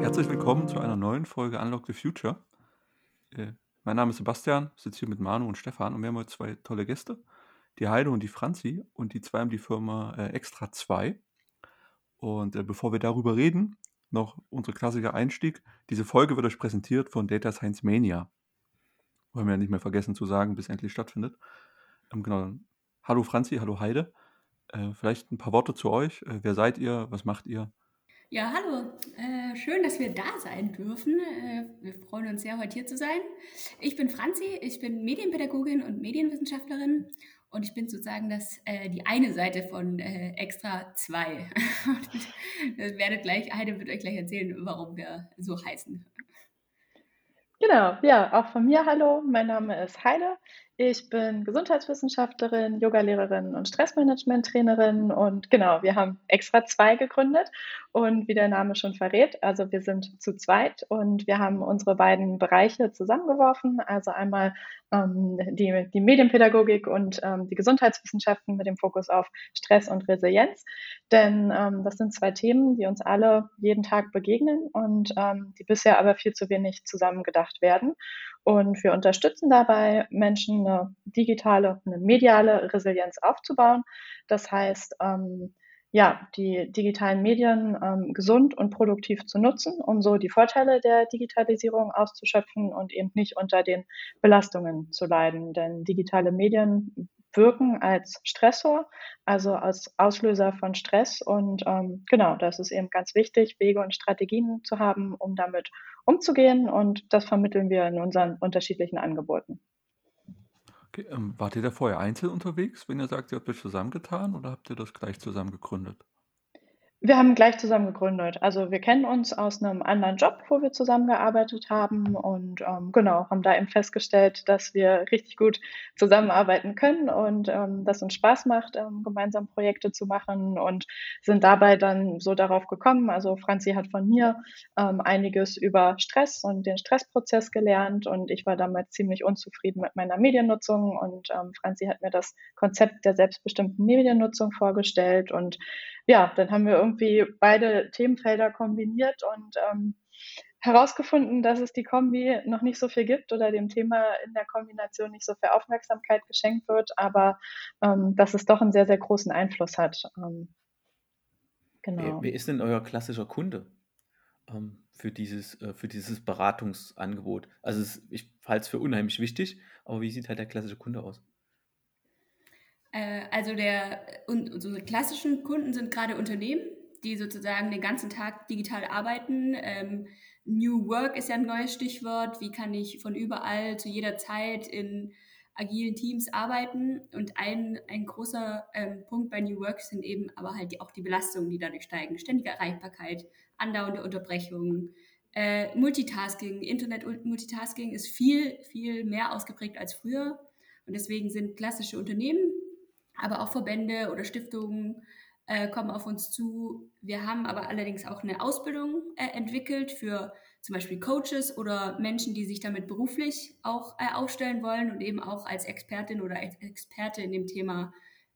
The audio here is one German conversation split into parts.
Herzlich willkommen zu einer neuen Folge Unlock the Future. Äh, mein Name ist Sebastian, sitze hier mit Manu und Stefan und wir haben heute zwei tolle Gäste, die Heide und die Franzi und die zwei haben die Firma äh, Extra 2. Und äh, bevor wir darüber reden, noch unser klassischer Einstieg. Diese Folge wird euch präsentiert von Data Science Mania. Wollen wir ja nicht mehr vergessen zu sagen, bis endlich stattfindet. Ähm, genau. Hallo Franzi, hallo Heide. Äh, vielleicht ein paar Worte zu euch. Äh, wer seid ihr? Was macht ihr? Ja, hallo. Äh, schön, dass wir da sein dürfen. Äh, wir freuen uns sehr, heute hier zu sein. Ich bin Franzi, ich bin Medienpädagogin und Medienwissenschaftlerin und ich bin sozusagen das, äh, die eine Seite von äh, Extra 2. das werdet gleich, Heide wird euch gleich erzählen, warum wir so heißen. Genau, ja, auch von mir hallo. Mein Name ist Heide. Ich bin Gesundheitswissenschaftlerin, Yogalehrerin und Stressmanagement-Trainerin und genau, wir haben extra zwei gegründet und wie der Name schon verrät, also wir sind zu zweit und wir haben unsere beiden Bereiche zusammengeworfen, also einmal ähm, die, die Medienpädagogik und ähm, die Gesundheitswissenschaften mit dem Fokus auf Stress und Resilienz, denn ähm, das sind zwei Themen, die uns alle jeden Tag begegnen und ähm, die bisher aber viel zu wenig zusammengedacht werden. Und wir unterstützen dabei Menschen, eine digitale, eine mediale Resilienz aufzubauen. Das heißt, ähm, ja, die digitalen Medien ähm, gesund und produktiv zu nutzen, um so die Vorteile der Digitalisierung auszuschöpfen und eben nicht unter den Belastungen zu leiden. Denn digitale Medien wirken als Stressor, also als Auslöser von Stress. Und ähm, genau, das ist eben ganz wichtig, Wege und Strategien zu haben, um damit umzugehen. Und das vermitteln wir in unseren unterschiedlichen Angeboten. Okay, ähm, wart ihr da vorher einzeln unterwegs, wenn ihr sagt, ihr habt euch zusammengetan oder habt ihr das gleich zusammen gegründet? Wir haben gleich zusammen gegründet. Also wir kennen uns aus einem anderen Job, wo wir zusammengearbeitet haben und ähm, genau, haben da eben festgestellt, dass wir richtig gut zusammenarbeiten können und ähm, dass uns Spaß macht, ähm, gemeinsam Projekte zu machen und sind dabei dann so darauf gekommen. Also Franzi hat von mir ähm, einiges über Stress und den Stressprozess gelernt und ich war damals ziemlich unzufrieden mit meiner Mediennutzung und ähm, Franzi hat mir das Konzept der selbstbestimmten Mediennutzung vorgestellt und ja, dann haben wir irgendwie beide Themenfelder kombiniert und ähm, herausgefunden, dass es die Kombi noch nicht so viel gibt oder dem Thema in der Kombination nicht so viel Aufmerksamkeit geschenkt wird, aber ähm, dass es doch einen sehr, sehr großen Einfluss hat. Ähm, genau. Wer, wer, ist denn euer klassischer Kunde ähm, für, dieses, äh, für dieses Beratungsangebot? Also es, ich halte es für unheimlich wichtig, aber wie sieht halt der klassische Kunde aus? Äh, also der, unsere klassischen Kunden sind gerade Unternehmen, die sozusagen den ganzen Tag digital arbeiten. Ähm, New Work ist ja ein neues Stichwort. Wie kann ich von überall zu jeder Zeit in agilen Teams arbeiten? Und ein, ein großer ähm, Punkt bei New Work sind eben aber halt die, auch die Belastungen, die dadurch steigen. Ständige Erreichbarkeit, andauernde Unterbrechungen, äh, Multitasking. Internet-Multitasking ist viel, viel mehr ausgeprägt als früher. Und deswegen sind klassische Unternehmen aber auch Verbände oder Stiftungen äh, kommen auf uns zu. Wir haben aber allerdings auch eine Ausbildung äh, entwickelt für zum Beispiel Coaches oder Menschen, die sich damit beruflich auch äh, aufstellen wollen und eben auch als Expertin oder als Experte in dem Thema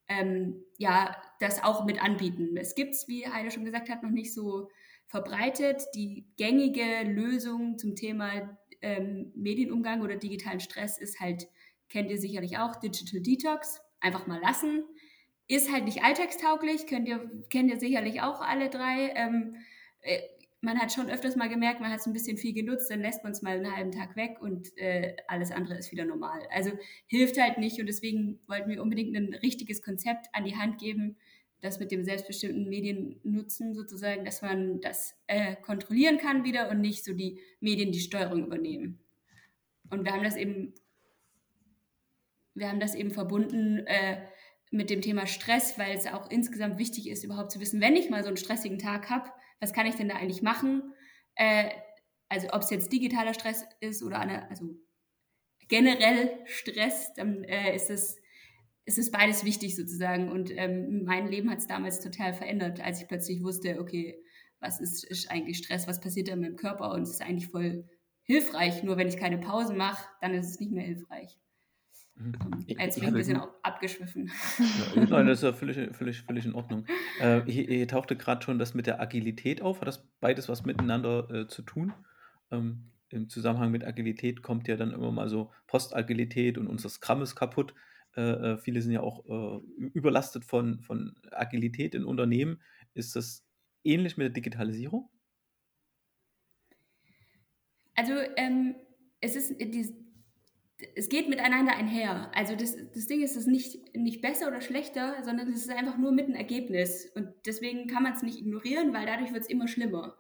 ähm, ja das auch mit anbieten. Es gibt es, wie Heide schon gesagt hat, noch nicht so verbreitet. Die gängige Lösung zum Thema ähm, Medienumgang oder digitalen Stress ist halt, kennt ihr sicherlich auch, Digital Detox einfach mal lassen. Ist halt nicht alltagstauglich, könnt ihr, kennt ihr sicherlich auch alle drei. Ähm, äh, man hat schon öfters mal gemerkt, man hat es ein bisschen viel genutzt, dann lässt man es mal einen halben Tag weg und äh, alles andere ist wieder normal. Also hilft halt nicht und deswegen wollten wir unbedingt ein richtiges Konzept an die Hand geben, das mit dem selbstbestimmten Mediennutzen sozusagen, dass man das äh, kontrollieren kann wieder und nicht so die Medien die Steuerung übernehmen. Und wir haben das eben wir haben das eben verbunden äh, mit dem Thema Stress, weil es auch insgesamt wichtig ist, überhaupt zu wissen, wenn ich mal so einen stressigen Tag habe, was kann ich denn da eigentlich machen? Äh, also ob es jetzt digitaler Stress ist oder eine, also generell Stress, dann äh, ist es ist es beides wichtig sozusagen. Und ähm, mein Leben hat es damals total verändert, als ich plötzlich wusste, okay, was ist, ist eigentlich Stress, was passiert da mit dem Körper und es ist eigentlich voll hilfreich. Nur wenn ich keine Pause mache, dann ist es nicht mehr hilfreich. Mhm. Jetzt bin ich ein bisschen abgeschwiffen. Ja, nein, das ist ja völlig, völlig, völlig in Ordnung. Äh, hier, hier, tauchte gerade schon das mit der Agilität auf. Hat das beides was miteinander äh, zu tun? Ähm, Im Zusammenhang mit Agilität kommt ja dann immer mal so Postagilität und unser Scrum ist kaputt. Äh, äh viele sind ja auch äh, überlastet von, von Agilität in Unternehmen. Ist das ähnlich mit der Digitalisierung? Also ähm, es ist die, es geht miteinander einher. Also das, das Ding ist, es nicht, nicht besser oder schlechter, sondern es ist einfach nur mit einem Ergebnis. Und deswegen kann man es nicht ignorieren, weil dadurch wird es immer schlimmer.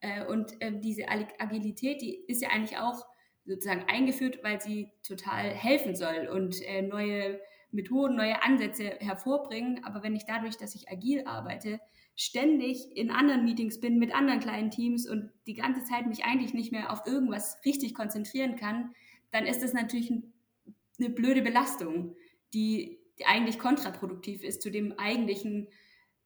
Äh, und äh, diese Agilität, die ist ja eigentlich auch sozusagen eingeführt, weil sie total helfen soll und äh, neue Methoden, neue Ansätze hervorbringen. Aber wenn ich dadurch, dass ich agil arbeite, ständig in anderen Meetings bin mit anderen kleinen Teams und die ganze Zeit mich eigentlich nicht mehr auf irgendwas richtig konzentrieren kann, dann ist das natürlich eine blöde Belastung, die, die eigentlich kontraproduktiv ist zu dem eigentlichen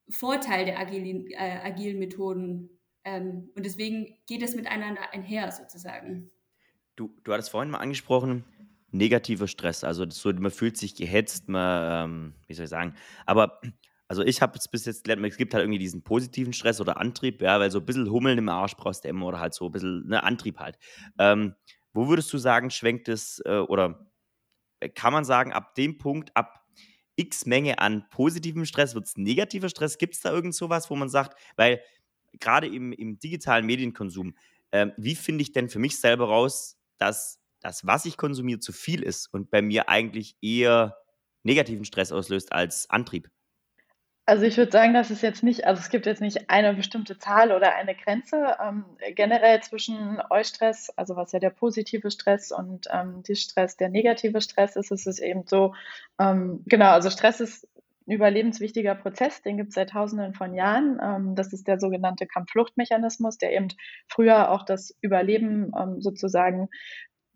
Vorteil der agilen, äh, agilen Methoden. Ähm, und deswegen geht es miteinander einher sozusagen. Du, du hattest vorhin mal angesprochen, negativer Stress. Also so, man fühlt sich gehetzt, man, ähm, wie soll ich sagen, aber also ich habe es bis jetzt gelernt, es gibt halt irgendwie diesen positiven Stress oder Antrieb, ja, weil so ein bisschen Hummeln im Arsch brauchst du immer oder halt so ein bisschen ne, Antrieb halt. Ähm, wo würdest du sagen, schwenkt es äh, oder äh, kann man sagen, ab dem Punkt, ab x Menge an positivem Stress wird es negativer Stress? Gibt es da irgend sowas, wo man sagt, weil gerade im, im digitalen Medienkonsum, äh, wie finde ich denn für mich selber raus, dass das, was ich konsumiere, zu viel ist und bei mir eigentlich eher negativen Stress auslöst als Antrieb? Also ich würde sagen, dass es jetzt nicht, also es gibt jetzt nicht eine bestimmte Zahl oder eine Grenze. Ähm, generell zwischen Eustress, also was ja der positive Stress und ähm, Stress, der negative Stress ist, ist es eben so, ähm, genau, also Stress ist ein überlebenswichtiger Prozess, den gibt es seit tausenden von Jahren. Ähm, das ist der sogenannte Kampffluchtmechanismus, der eben früher auch das Überleben ähm, sozusagen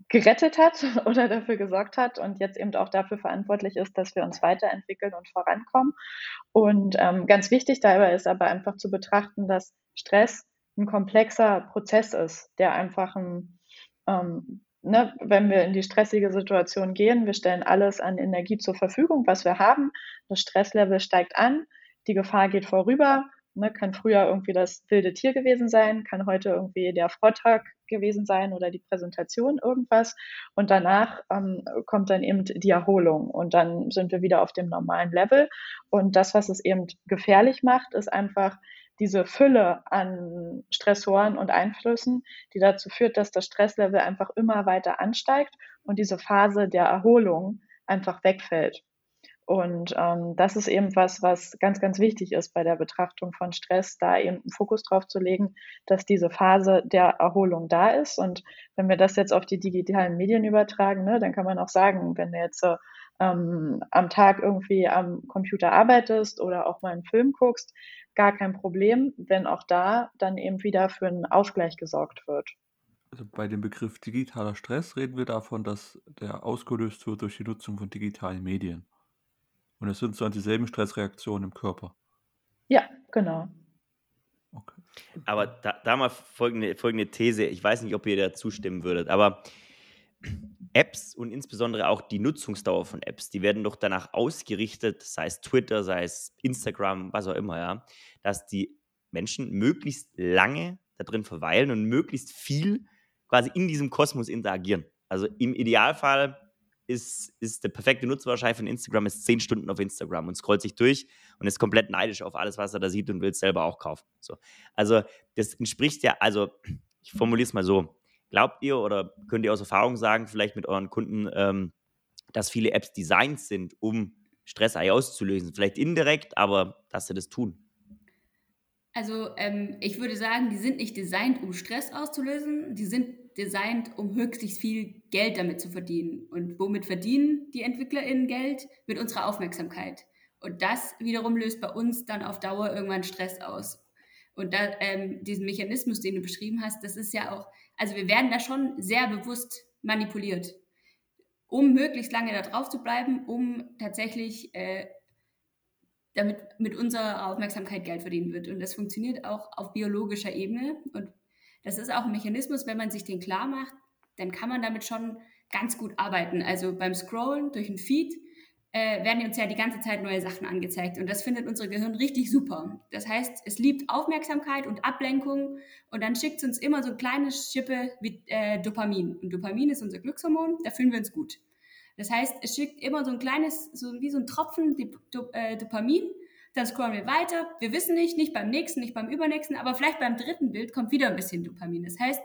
gerettet hat oder dafür gesorgt hat und jetzt eben auch dafür verantwortlich ist, dass wir uns weiterentwickeln und vorankommen. Und ähm, ganz wichtig dabei ist aber einfach zu betrachten, dass Stress ein komplexer Prozess ist, der einfach ein, ähm, ne, wenn wir in die stressige Situation gehen, wir stellen alles an Energie zur Verfügung, was wir haben. Das Stresslevel steigt an, die Gefahr geht vorüber Ne, kann früher irgendwie das wilde Tier gewesen sein, kann heute irgendwie der Vortrag gewesen sein oder die Präsentation irgendwas. Und danach ähm, kommt dann eben die Erholung und dann sind wir wieder auf dem normalen Level. Und das, was es eben gefährlich macht, ist einfach diese Fülle an Stressoren und Einflüssen, die dazu führt, dass das Stresslevel einfach immer weiter ansteigt und diese Phase der Erholung einfach wegfällt. Und ähm, das ist eben was, was ganz, ganz wichtig ist bei der Betrachtung von Stress, da eben einen Fokus drauf zu legen, dass diese Phase der Erholung da ist. Und wenn wir das jetzt auf die digitalen Medien übertragen, ne, dann kann man auch sagen, wenn du jetzt ähm, am Tag irgendwie am Computer arbeitest oder auch mal einen Film guckst, gar kein Problem, wenn auch da dann eben wieder für einen Ausgleich gesorgt wird. Also bei dem Begriff digitaler Stress reden wir davon, dass der ausgelöst wird durch die Nutzung von digitalen Medien. Und es sind so dieselben Stressreaktionen im Körper. Ja, genau. Okay. Aber da, da mal folgende, folgende These. Ich weiß nicht, ob ihr da zustimmen würdet, aber Apps und insbesondere auch die Nutzungsdauer von Apps, die werden doch danach ausgerichtet, sei es Twitter, sei es Instagram, was auch immer, ja, dass die Menschen möglichst lange da drin verweilen und möglichst viel quasi in diesem Kosmos interagieren. Also im Idealfall ist, ist der perfekte Nutzer von Instagram, ist zehn Stunden auf Instagram und scrollt sich durch und ist komplett neidisch auf alles, was er da sieht und will es selber auch kaufen. So. Also, das entspricht ja, also, ich formuliere es mal so. Glaubt ihr oder könnt ihr aus Erfahrung sagen, vielleicht mit euren Kunden, ähm, dass viele Apps designt sind, um Stress auszulösen? Vielleicht indirekt, aber dass sie das tun. Also ähm, ich würde sagen, die sind nicht designt, um Stress auszulösen, die sind designt, um höchstens viel Geld damit zu verdienen. Und womit verdienen die EntwicklerInnen Geld? Mit unserer Aufmerksamkeit. Und das wiederum löst bei uns dann auf Dauer irgendwann Stress aus. Und da, ähm, diesen Mechanismus, den du beschrieben hast, das ist ja auch, also wir werden da schon sehr bewusst manipuliert, um möglichst lange da drauf zu bleiben, um tatsächlich äh, damit mit unserer Aufmerksamkeit Geld verdienen wird. Und das funktioniert auch auf biologischer Ebene. Und das ist auch ein Mechanismus, wenn man sich den klar macht, dann kann man damit schon ganz gut arbeiten. Also beim Scrollen durch den Feed äh, werden uns ja die ganze Zeit neue Sachen angezeigt und das findet unser Gehirn richtig super. Das heißt, es liebt Aufmerksamkeit und Ablenkung und dann schickt es uns immer so kleine Schippe wie äh, Dopamin. Und Dopamin ist unser Glückshormon, da fühlen wir uns gut. Das heißt, es schickt immer so ein kleines, so wie so ein Tropfen Dop äh, Dopamin, dann scrollen wir weiter. Wir wissen nicht, nicht beim nächsten, nicht beim übernächsten, aber vielleicht beim dritten Bild kommt wieder ein bisschen Dopamin. Das heißt,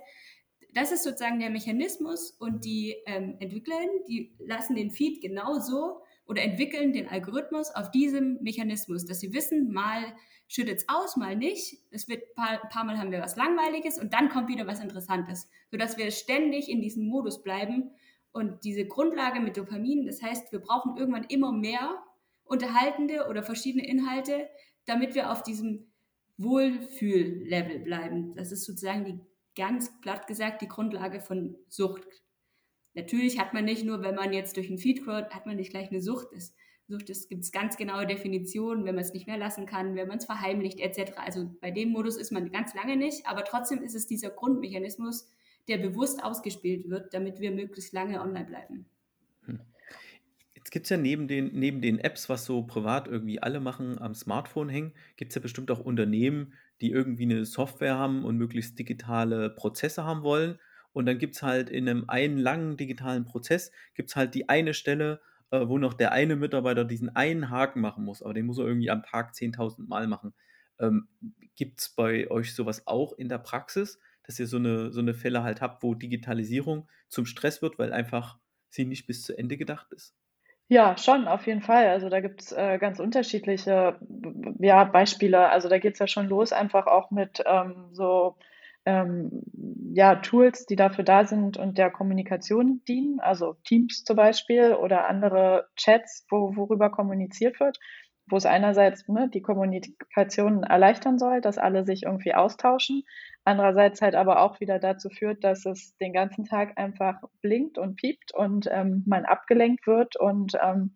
das ist sozusagen der Mechanismus und die ähm, Entwickler, die lassen den Feed genauso oder entwickeln den Algorithmus auf diesem Mechanismus, dass sie wissen, mal schüttet es aus, mal nicht. Es wird ein paar, paar, Mal haben wir was Langweiliges und dann kommt wieder was Interessantes, sodass wir ständig in diesem Modus bleiben. Und diese Grundlage mit Dopamin, das heißt, wir brauchen irgendwann immer mehr unterhaltende oder verschiedene Inhalte, damit wir auf diesem Wohlfühllevel bleiben. Das ist sozusagen die ganz platt gesagt die Grundlage von Sucht. Natürlich hat man nicht nur, wenn man jetzt durch einen Feed scrollt, hat man nicht gleich eine Sucht. Das, Sucht gibt es ganz genaue Definitionen, wenn man es nicht mehr lassen kann, wenn man es verheimlicht etc. Also bei dem Modus ist man ganz lange nicht, aber trotzdem ist es dieser Grundmechanismus, der bewusst ausgespielt wird, damit wir möglichst lange online bleiben. Jetzt gibt es ja neben den, neben den Apps, was so privat irgendwie alle machen, am Smartphone hängen, gibt es ja bestimmt auch Unternehmen, die irgendwie eine Software haben und möglichst digitale Prozesse haben wollen und dann gibt es halt in einem einen langen digitalen Prozess, gibt es halt die eine Stelle, äh, wo noch der eine Mitarbeiter diesen einen Haken machen muss, aber den muss er irgendwie am Tag 10.000 Mal machen. Ähm, gibt es bei euch sowas auch in der Praxis, dass ihr so eine, so eine Fälle halt habt, wo Digitalisierung zum Stress wird, weil einfach sie nicht bis zu Ende gedacht ist? Ja, schon, auf jeden Fall. Also da gibt es äh, ganz unterschiedliche ja, Beispiele. Also da geht es ja schon los, einfach auch mit ähm, so ähm, ja, Tools, die dafür da sind und der Kommunikation dienen, also Teams zum Beispiel oder andere Chats, wo, worüber kommuniziert wird, wo es einerseits ne, die Kommunikation erleichtern soll, dass alle sich irgendwie austauschen, andererseits halt aber auch wieder dazu führt, dass es den ganzen Tag einfach blinkt und piept und ähm, man abgelenkt wird und ähm,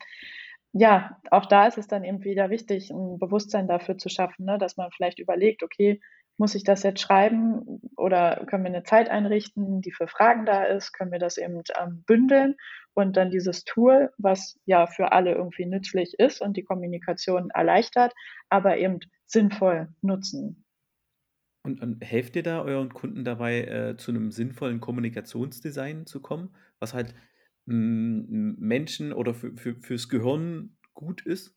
ja, auch da ist es dann eben wieder wichtig, ein Bewusstsein dafür zu schaffen, ne, dass man vielleicht überlegt, okay, muss ich das jetzt schreiben oder können wir eine Zeit einrichten, die für Fragen da ist? Können wir das eben ähm, bündeln und dann dieses Tool, was ja für alle irgendwie nützlich ist und die Kommunikation erleichtert, aber eben sinnvoll nutzen? Und, und helft ihr da euren Kunden dabei, äh, zu einem sinnvollen Kommunikationsdesign zu kommen, was halt Menschen oder für, für, fürs Gehirn gut ist?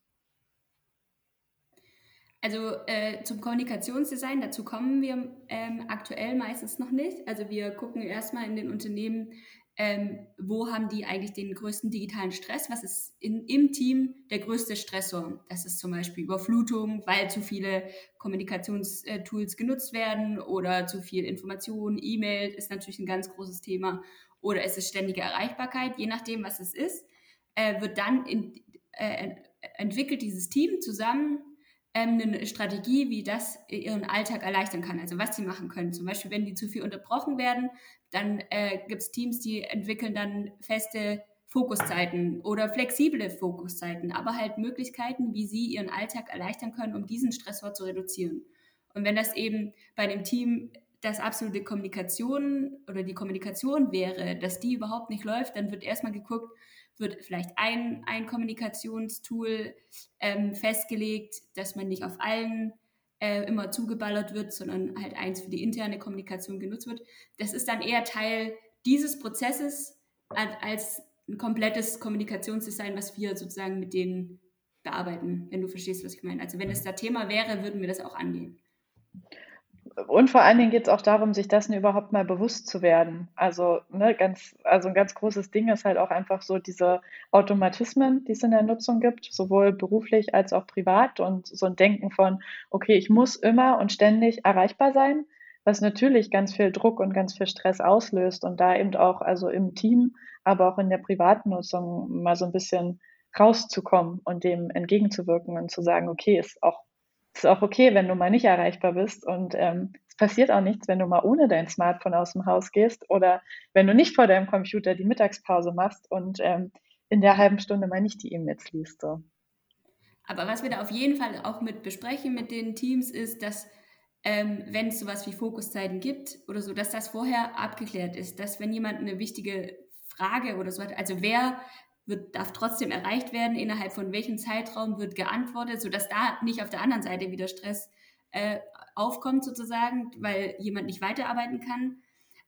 Also äh, zum Kommunikationsdesign, dazu kommen wir ähm, aktuell meistens noch nicht. Also wir gucken erstmal in den Unternehmen, ähm, wo haben die eigentlich den größten digitalen Stress? Was ist in, im Team der größte Stressor? Das ist zum Beispiel Überflutung, weil zu viele Kommunikationstools genutzt werden oder zu viel Information, E-Mail ist natürlich ein ganz großes Thema oder es ist ständige Erreichbarkeit, je nachdem, was es ist, äh, wird dann in, äh, entwickelt dieses Team zusammen ähm, eine Strategie, wie das ihren Alltag erleichtern kann, also was sie machen können. Zum Beispiel, wenn die zu viel unterbrochen werden, dann äh, gibt es Teams, die entwickeln dann feste Fokuszeiten oder flexible Fokuszeiten, aber halt Möglichkeiten, wie sie ihren Alltag erleichtern können, um diesen Stressor zu reduzieren. Und wenn das eben bei dem Team das absolute Kommunikation oder die Kommunikation wäre, dass die überhaupt nicht läuft, dann wird erstmal geguckt, wird vielleicht ein, ein Kommunikationstool ähm, festgelegt, dass man nicht auf allen äh, immer zugeballert wird, sondern halt eins für die interne Kommunikation genutzt wird. Das ist dann eher Teil dieses Prozesses als ein komplettes Kommunikationsdesign, was wir sozusagen mit denen bearbeiten, wenn du verstehst, was ich meine. Also wenn es da Thema wäre, würden wir das auch angehen und vor allen Dingen geht es auch darum, sich dessen überhaupt mal bewusst zu werden. Also, ne, ganz, also ein ganz großes Ding ist halt auch einfach so diese Automatismen, die es in der Nutzung gibt, sowohl beruflich als auch privat und so ein Denken von, okay, ich muss immer und ständig erreichbar sein, was natürlich ganz viel Druck und ganz viel Stress auslöst und da eben auch, also im Team, aber auch in der privaten Nutzung mal so ein bisschen rauszukommen und dem entgegenzuwirken und zu sagen, okay, ist auch ist auch okay, wenn du mal nicht erreichbar bist und ähm, es passiert auch nichts, wenn du mal ohne dein Smartphone aus dem Haus gehst oder wenn du nicht vor deinem Computer die Mittagspause machst und ähm, in der halben Stunde mal nicht die E-Mails liest. So. Aber was wir da auf jeden Fall auch mit besprechen mit den Teams ist, dass ähm, wenn es sowas wie Fokuszeiten gibt oder so, dass das vorher abgeklärt ist, dass wenn jemand eine wichtige Frage oder so. Also wer wird, darf trotzdem erreicht werden, innerhalb von welchem Zeitraum wird geantwortet, sodass da nicht auf der anderen Seite wieder Stress äh, aufkommt sozusagen, weil jemand nicht weiterarbeiten kann.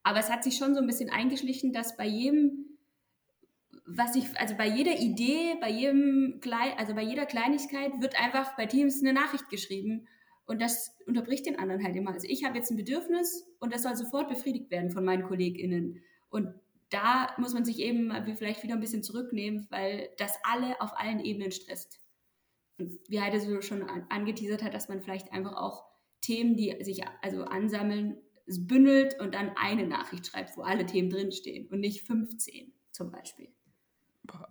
Aber es hat sich schon so ein bisschen eingeschlichen, dass bei jedem, was ich, also bei jeder Idee, bei jedem, also bei jeder Kleinigkeit wird einfach bei Teams eine Nachricht geschrieben und das unterbricht den anderen halt immer. Also ich habe jetzt ein Bedürfnis und das soll sofort befriedigt werden von meinen KollegInnen. Und da muss man sich eben vielleicht wieder ein bisschen zurücknehmen, weil das alle auf allen Ebenen stresst. Und wie Heide so schon angeteasert hat, dass man vielleicht einfach auch Themen, die sich also ansammeln, bündelt und dann eine Nachricht schreibt, wo alle Themen drinstehen und nicht 15 zum Beispiel.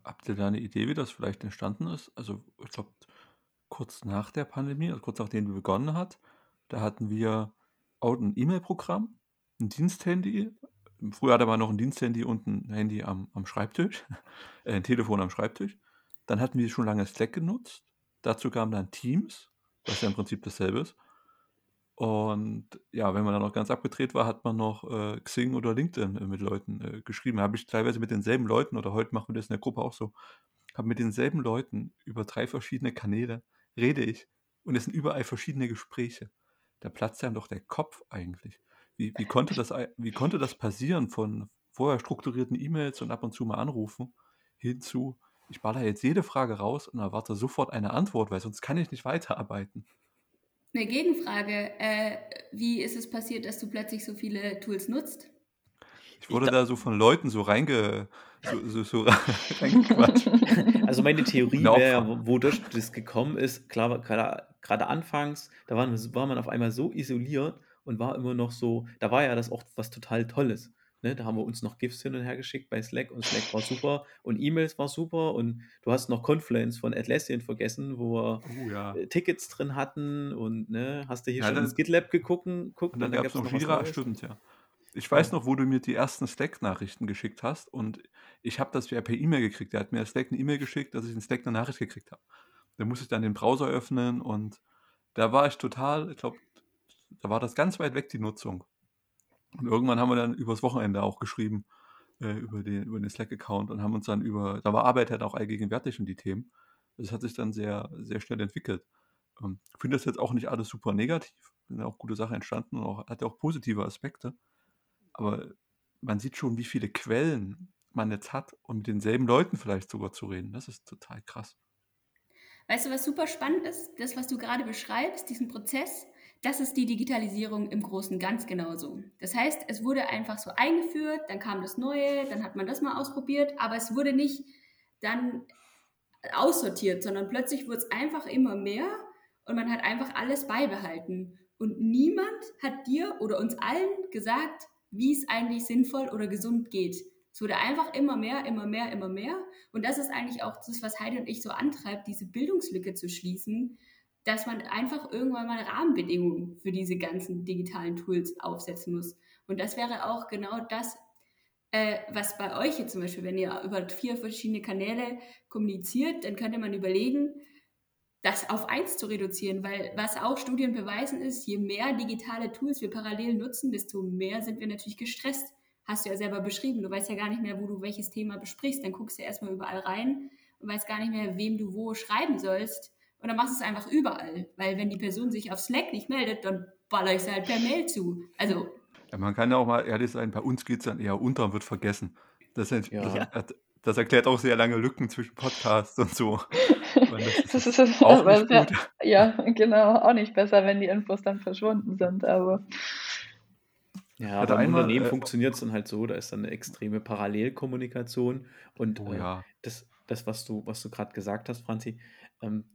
Habt ihr da eine Idee, wie das vielleicht entstanden ist? Also ich glaube, kurz nach der Pandemie, also kurz nachdem die begonnen hat, da hatten wir auch ein E-Mail-Programm, ein Diensthandy. Früher hatte man noch ein Diensthandy und ein Handy am, am Schreibtisch, äh, ein Telefon am Schreibtisch. Dann hatten wir schon lange Slack genutzt. Dazu kam dann Teams, was ja im Prinzip dasselbe ist. Und ja, wenn man dann noch ganz abgedreht war, hat man noch äh, Xing oder LinkedIn äh, mit Leuten äh, geschrieben. Habe ich teilweise mit denselben Leuten, oder heute machen wir das in der Gruppe auch so, habe mit denselben Leuten über drei verschiedene Kanäle rede ich und es sind überall verschiedene Gespräche. Da platzt einem doch der Kopf eigentlich. Wie, wie, konnte das, wie konnte das passieren von vorher strukturierten E-Mails und ab und zu mal anrufen hinzu, ich baller jetzt jede Frage raus und erwarte sofort eine Antwort, weil sonst kann ich nicht weiterarbeiten. Eine Gegenfrage. Äh, wie ist es passiert, dass du plötzlich so viele Tools nutzt? Ich wurde ich da so von Leuten so, reinge, so, so, so reingequatscht. Also meine Theorie wäre, wodurch das gekommen ist, klar, gerade anfangs, da war, war man auf einmal so isoliert und war immer noch so, da war ja das auch was total Tolles. Ne, da haben wir uns noch GIFs hin und her geschickt bei Slack und Slack war super und E-Mails war super und du hast noch Confluence von Atlassian vergessen, wo wir oh, ja. Äh, Tickets drin hatten und ne, hast du hier ja, schon ins GitLab geguckt? Guck, und dann, dann gab es noch Jira, stimmt, ja. Ich weiß noch, wo du mir die ersten Slack-Nachrichten geschickt hast und ich habe das ja per E-Mail gekriegt. Er hat mir Slack eine E-Mail geschickt, dass ich in Slack eine Nachricht gekriegt habe. Da musste ich dann den Browser öffnen und da war ich total, ich glaube, da war das ganz weit weg, die Nutzung. Und irgendwann haben wir dann übers Wochenende auch geschrieben, äh, über den, über den Slack-Account und haben uns dann über, da war Arbeit halt auch allgegenwärtig und die Themen. Das hat sich dann sehr, sehr schnell entwickelt. Ähm, ich finde das jetzt auch nicht alles super negativ. Sind auch gute Sachen entstanden und auch, hat ja auch positive Aspekte. Aber man sieht schon, wie viele Quellen man jetzt hat, um mit denselben Leuten vielleicht sogar zu reden. Das ist total krass. Weißt du, was super spannend ist? Das, was du gerade beschreibst, diesen Prozess, das ist die Digitalisierung im Großen ganz genauso. Das heißt, es wurde einfach so eingeführt, dann kam das Neue, dann hat man das mal ausprobiert, aber es wurde nicht dann aussortiert, sondern plötzlich wurde es einfach immer mehr und man hat einfach alles beibehalten. Und niemand hat dir oder uns allen gesagt, wie es eigentlich sinnvoll oder gesund geht. Es wurde einfach immer mehr, immer mehr, immer mehr. Und das ist eigentlich auch das, was Heidi und ich so antreibt, diese Bildungslücke zu schließen, dass man einfach irgendwann mal Rahmenbedingungen für diese ganzen digitalen Tools aufsetzen muss. Und das wäre auch genau das, äh, was bei euch jetzt zum Beispiel, wenn ihr über vier verschiedene Kanäle kommuniziert, dann könnte man überlegen, das auf eins zu reduzieren, weil was auch Studien beweisen ist, je mehr digitale Tools wir parallel nutzen, desto mehr sind wir natürlich gestresst. Hast du ja selber beschrieben. Du weißt ja gar nicht mehr, wo du welches Thema besprichst. Dann guckst du erstmal überall rein und weißt gar nicht mehr, wem du wo schreiben sollst. Und dann machst du es einfach überall. Weil wenn die Person sich auf Slack nicht meldet, dann baller ich sie halt per Mail zu. Also. Ja, man kann ja auch mal ehrlich sein, bei uns geht es dann eher unter und wird vergessen. Das, ja. das, erklärt auch sehr lange Lücken zwischen Podcasts und so. das ist, das ist auch nicht ja, ja, genau, auch nicht besser, wenn die Infos dann verschwunden sind, aber. Ja, aber im Unternehmen äh, funktioniert es dann halt so, da ist dann eine extreme Parallelkommunikation und oh, äh, ja. das, das, was du, was du gerade gesagt hast, Franzi,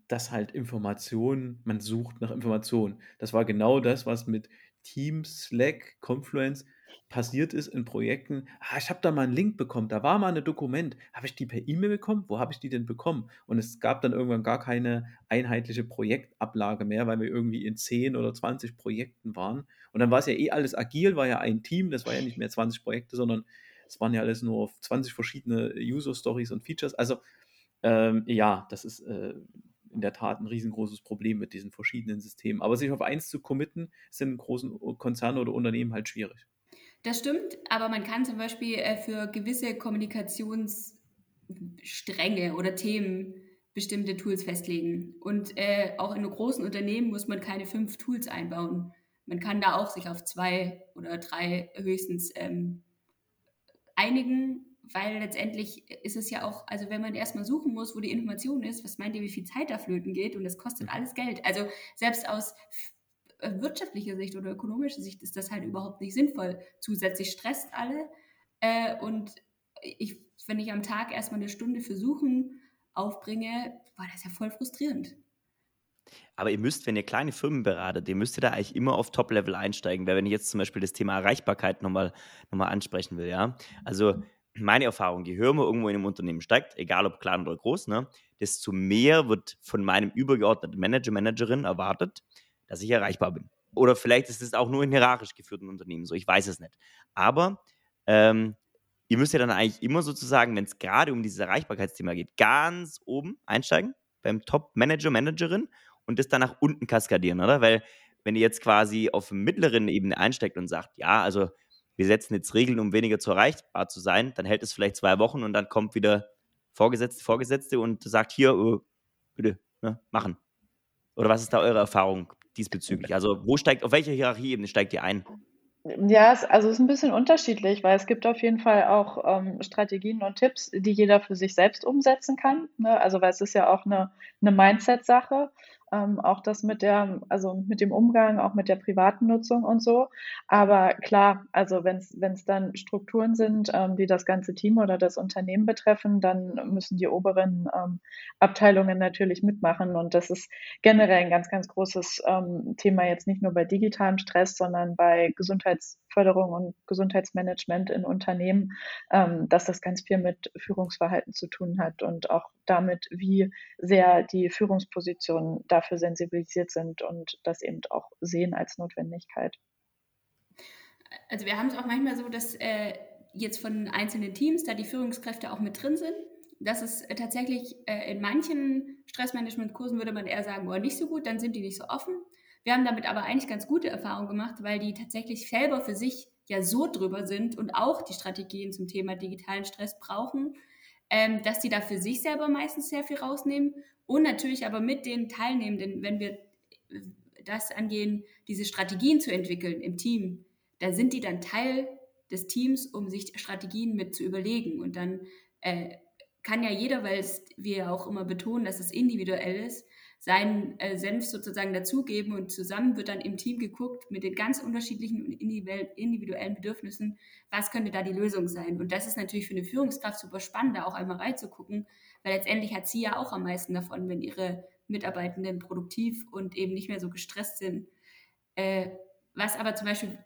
dass halt Informationen, man sucht nach Informationen. Das war genau das, was mit Teams, Slack, Confluence passiert ist in Projekten. Ah, ich habe da mal einen Link bekommen, da war mal ein Dokument. Habe ich die per E-Mail bekommen? Wo habe ich die denn bekommen? Und es gab dann irgendwann gar keine einheitliche Projektablage mehr, weil wir irgendwie in 10 oder 20 Projekten waren. Und dann war es ja eh alles agil, war ja ein Team, das war ja nicht mehr 20 Projekte, sondern es waren ja alles nur 20 verschiedene User-Stories und Features. Also ähm, ja, das ist äh, in der Tat ein riesengroßes Problem mit diesen verschiedenen Systemen. Aber sich auf eins zu committen, ist in großen Konzernen oder Unternehmen halt schwierig. Das stimmt, aber man kann zum Beispiel äh, für gewisse Kommunikationsstränge oder Themen bestimmte Tools festlegen. Und äh, auch in großen Unternehmen muss man keine fünf Tools einbauen. Man kann da auch sich auf zwei oder drei höchstens ähm, einigen, weil letztendlich ist es ja auch, also wenn man erstmal suchen muss, wo die Information ist, was meint ihr, wie viel Zeit da flöten geht und das kostet alles Geld. Also selbst aus äh, wirtschaftlicher Sicht oder ökonomischer Sicht ist das halt überhaupt nicht sinnvoll. Zusätzlich stresst alle. Äh, und ich, wenn ich am Tag erstmal eine Stunde für Suchen aufbringe, war das ja voll frustrierend. Aber ihr müsst, wenn ihr kleine Firmen beratet, ihr müsst ihr da eigentlich immer auf Top-Level einsteigen. Weil wenn ich jetzt zum Beispiel das Thema Erreichbarkeit nochmal noch mal ansprechen will, ja. Also meine Erfahrung, je höher man irgendwo in einem Unternehmen steigt, egal ob klein oder groß, ne, desto mehr wird von meinem übergeordneten Manager, Managerin erwartet, dass ich erreichbar bin. Oder vielleicht ist es auch nur in hierarchisch geführten Unternehmen so, ich weiß es nicht. Aber ähm, ihr müsst ja dann eigentlich immer sozusagen, wenn es gerade um dieses Erreichbarkeitsthema geht, ganz oben einsteigen, beim Top-Manager, Managerin und das dann nach unten kaskadieren, oder? Weil wenn ihr jetzt quasi auf mittleren Ebene einsteigt und sagt, ja, also wir setzen jetzt Regeln, um weniger zu erreichbar zu sein, dann hält es vielleicht zwei Wochen und dann kommt wieder Vorgesetzte, Vorgesetzte und sagt hier, oh, bitte, ne, machen. Oder was ist da eure Erfahrung diesbezüglich? Also wo steigt, auf welcher Hierarchieebene steigt ihr ein? Ja, es, also es ist ein bisschen unterschiedlich, weil es gibt auf jeden Fall auch ähm, Strategien und Tipps, die jeder für sich selbst umsetzen kann. Ne? Also weil es ist ja auch eine, eine Mindset-Sache ähm, auch das mit der, also mit dem Umgang, auch mit der privaten Nutzung und so. Aber klar, also wenn es dann Strukturen sind, ähm, die das ganze Team oder das Unternehmen betreffen, dann müssen die oberen ähm, Abteilungen natürlich mitmachen. Und das ist generell ein ganz, ganz großes ähm, Thema jetzt nicht nur bei digitalem Stress, sondern bei Gesundheitsförderung und Gesundheitsmanagement in Unternehmen, ähm, dass das ganz viel mit Führungsverhalten zu tun hat und auch damit, wie sehr die Führungspositionen dafür sensibilisiert sind und das eben auch sehen als Notwendigkeit. Also wir haben es auch manchmal so, dass äh, jetzt von einzelnen Teams da die Führungskräfte auch mit drin sind. Das ist äh, tatsächlich äh, in manchen Stressmanagement-Kursen würde man eher sagen, boah, nicht so gut, dann sind die nicht so offen. Wir haben damit aber eigentlich ganz gute Erfahrungen gemacht, weil die tatsächlich selber für sich ja so drüber sind und auch die Strategien zum Thema digitalen Stress brauchen, ähm, dass die da für sich selber meistens sehr viel rausnehmen und natürlich aber mit den Teilnehmenden, wenn wir äh, das angehen, diese Strategien zu entwickeln im Team, da sind die dann Teil des Teams, um sich Strategien mit zu überlegen. Und dann äh, kann ja jeder, weil es, wir auch immer betonen, dass es individuell ist, seinen äh, Senf sozusagen dazugeben und zusammen wird dann im Team geguckt mit den ganz unterschiedlichen und individuellen Bedürfnissen, was könnte da die Lösung sein. Und das ist natürlich für eine Führungskraft super spannend, da auch einmal reinzugucken, weil letztendlich hat sie ja auch am meisten davon, wenn ihre Mitarbeitenden produktiv und eben nicht mehr so gestresst sind. Äh, was aber zum Beispiel,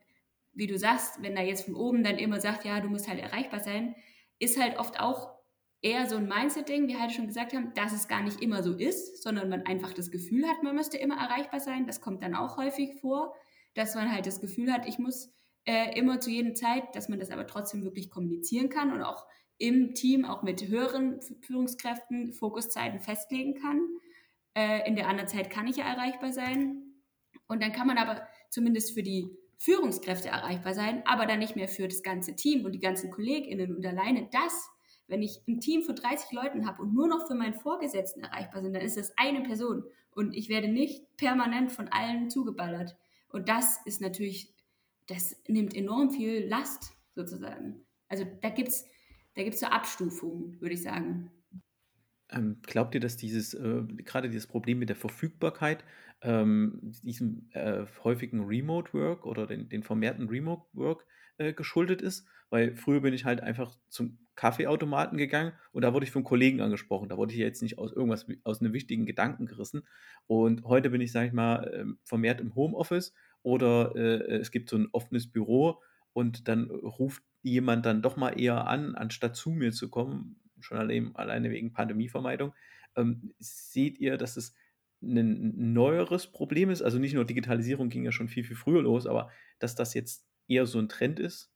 wie du sagst, wenn da jetzt von oben dann immer sagt, ja, du musst halt erreichbar sein, ist halt oft auch eher so ein Mindset-Ding, wie halt schon gesagt haben, dass es gar nicht immer so ist, sondern man einfach das Gefühl hat, man müsste immer erreichbar sein. Das kommt dann auch häufig vor, dass man halt das Gefühl hat, ich muss äh, immer zu jeder Zeit, dass man das aber trotzdem wirklich kommunizieren kann und auch im Team, auch mit höheren Führungskräften, Fokuszeiten festlegen kann. Äh, in der anderen Zeit kann ich ja erreichbar sein. Und dann kann man aber zumindest für die Führungskräfte erreichbar sein, aber dann nicht mehr für das ganze Team und die ganzen KollegInnen und alleine das wenn ich ein Team von 30 Leuten habe und nur noch für meinen Vorgesetzten erreichbar sind, dann ist das eine Person und ich werde nicht permanent von allen zugeballert. Und das ist natürlich, das nimmt enorm viel Last sozusagen. Also da gibt es da gibt's so Abstufungen, würde ich sagen. Ähm, glaubt ihr, dass dieses, äh, gerade dieses Problem mit der Verfügbarkeit, ähm, diesem äh, häufigen Remote Work oder den, den vermehrten Remote Work äh, geschuldet ist? Weil früher bin ich halt einfach zum Kaffeeautomaten gegangen und da wurde ich vom Kollegen angesprochen. Da wurde ich jetzt nicht aus irgendwas, aus einem wichtigen Gedanken gerissen. Und heute bin ich, sage ich mal, ähm, vermehrt im Homeoffice oder äh, es gibt so ein offenes Büro und dann ruft jemand dann doch mal eher an, anstatt zu mir zu kommen, schon allein, alleine wegen Pandemievermeidung. Ähm, seht ihr, dass es ein neueres Problem ist? Also nicht nur Digitalisierung ging ja schon viel, viel früher los, aber dass das jetzt eher so ein Trend ist?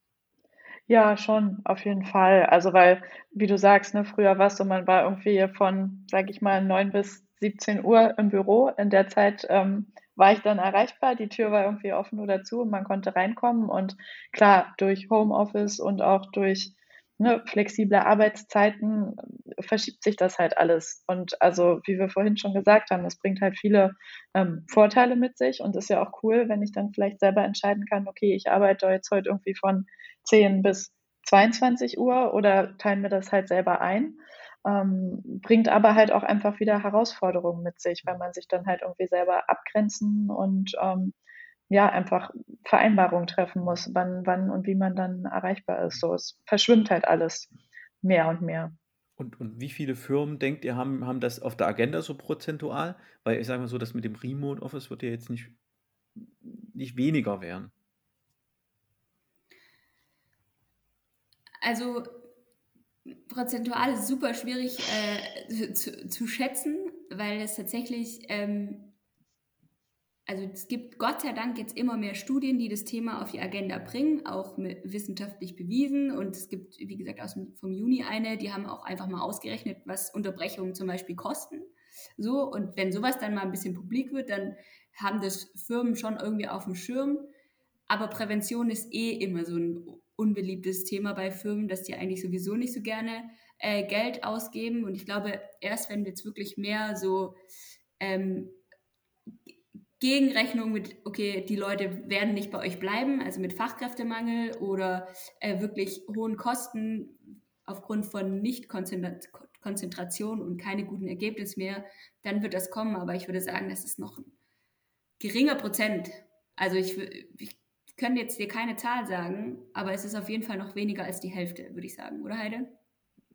Ja, schon, auf jeden Fall. Also, weil, wie du sagst, ne, früher war es so, man war irgendwie von, sage ich mal, 9 bis 17 Uhr im Büro. In der Zeit ähm, war ich dann erreichbar. Die Tür war irgendwie offen oder zu und man konnte reinkommen. Und klar, durch Homeoffice und auch durch ne, flexible Arbeitszeiten verschiebt sich das halt alles. Und also, wie wir vorhin schon gesagt haben, es bringt halt viele ähm, Vorteile mit sich und ist ja auch cool, wenn ich dann vielleicht selber entscheiden kann, okay, ich arbeite jetzt heute irgendwie von 10 bis 22 Uhr oder teile mir das halt selber ein. Ähm, bringt aber halt auch einfach wieder Herausforderungen mit sich, weil man sich dann halt irgendwie selber abgrenzen und ähm, ja, einfach Vereinbarungen treffen muss, wann, wann und wie man dann erreichbar ist. So, es verschwimmt halt alles mehr und mehr. Und, und wie viele Firmen, denkt ihr, haben, haben das auf der Agenda so prozentual? Weil ich sage mal so, das mit dem Remote Office wird ja jetzt nicht, nicht weniger werden. Also prozentual ist super schwierig äh, zu, zu, schätzen, weil es tatsächlich ähm, also es gibt Gott sei Dank jetzt immer mehr Studien, die das Thema auf die Agenda bringen, auch wissenschaftlich bewiesen. Und es gibt, wie gesagt, aus dem, vom Juni eine, die haben auch einfach mal ausgerechnet, was Unterbrechungen zum Beispiel kosten. So, und wenn sowas dann mal ein bisschen publik wird, dann haben das Firmen schon irgendwie auf dem Schirm. Aber Prävention ist eh immer so ein unbeliebtes Thema bei Firmen, dass die eigentlich sowieso nicht so gerne äh, Geld ausgeben. Und ich glaube, erst wenn jetzt wirklich mehr so ähm, Gegenrechnung mit, okay, die Leute werden nicht bei euch bleiben, also mit Fachkräftemangel oder äh, wirklich hohen Kosten aufgrund von Nicht-Konzentration und keine guten Ergebnisse mehr, dann wird das kommen. Aber ich würde sagen, das ist noch ein geringer Prozent. Also ich, ich könnte jetzt dir keine Zahl sagen, aber es ist auf jeden Fall noch weniger als die Hälfte, würde ich sagen, oder Heide?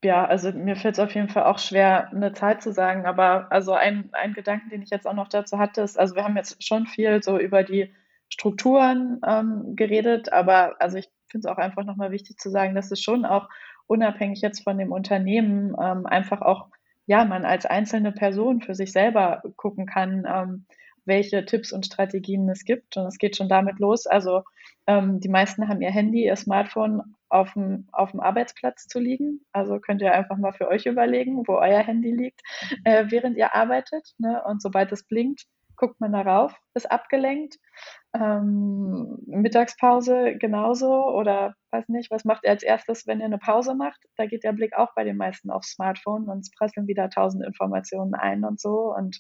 Ja, also mir fällt es auf jeden Fall auch schwer, eine Zahl zu sagen, aber also ein, ein Gedanken, den ich jetzt auch noch dazu hatte, ist, also wir haben jetzt schon viel so über die Strukturen ähm, geredet, aber also ich finde es auch einfach nochmal wichtig zu sagen, dass es schon auch unabhängig jetzt von dem Unternehmen ähm, einfach auch, ja, man als einzelne Person für sich selber gucken kann, ähm, welche Tipps und Strategien es gibt. Und es geht schon damit los. Also ähm, die meisten haben ihr Handy, ihr Smartphone auf dem, auf dem Arbeitsplatz zu liegen. Also könnt ihr einfach mal für euch überlegen, wo euer Handy liegt, äh, während ihr arbeitet. Ne? Und sobald es blinkt, guckt man darauf, ist abgelenkt. Ähm, Mittagspause genauso oder weiß nicht, was macht ihr als erstes, wenn ihr eine Pause macht? Da geht der Blick auch bei den meisten aufs Smartphone und es prasseln wieder tausend Informationen ein und so. Und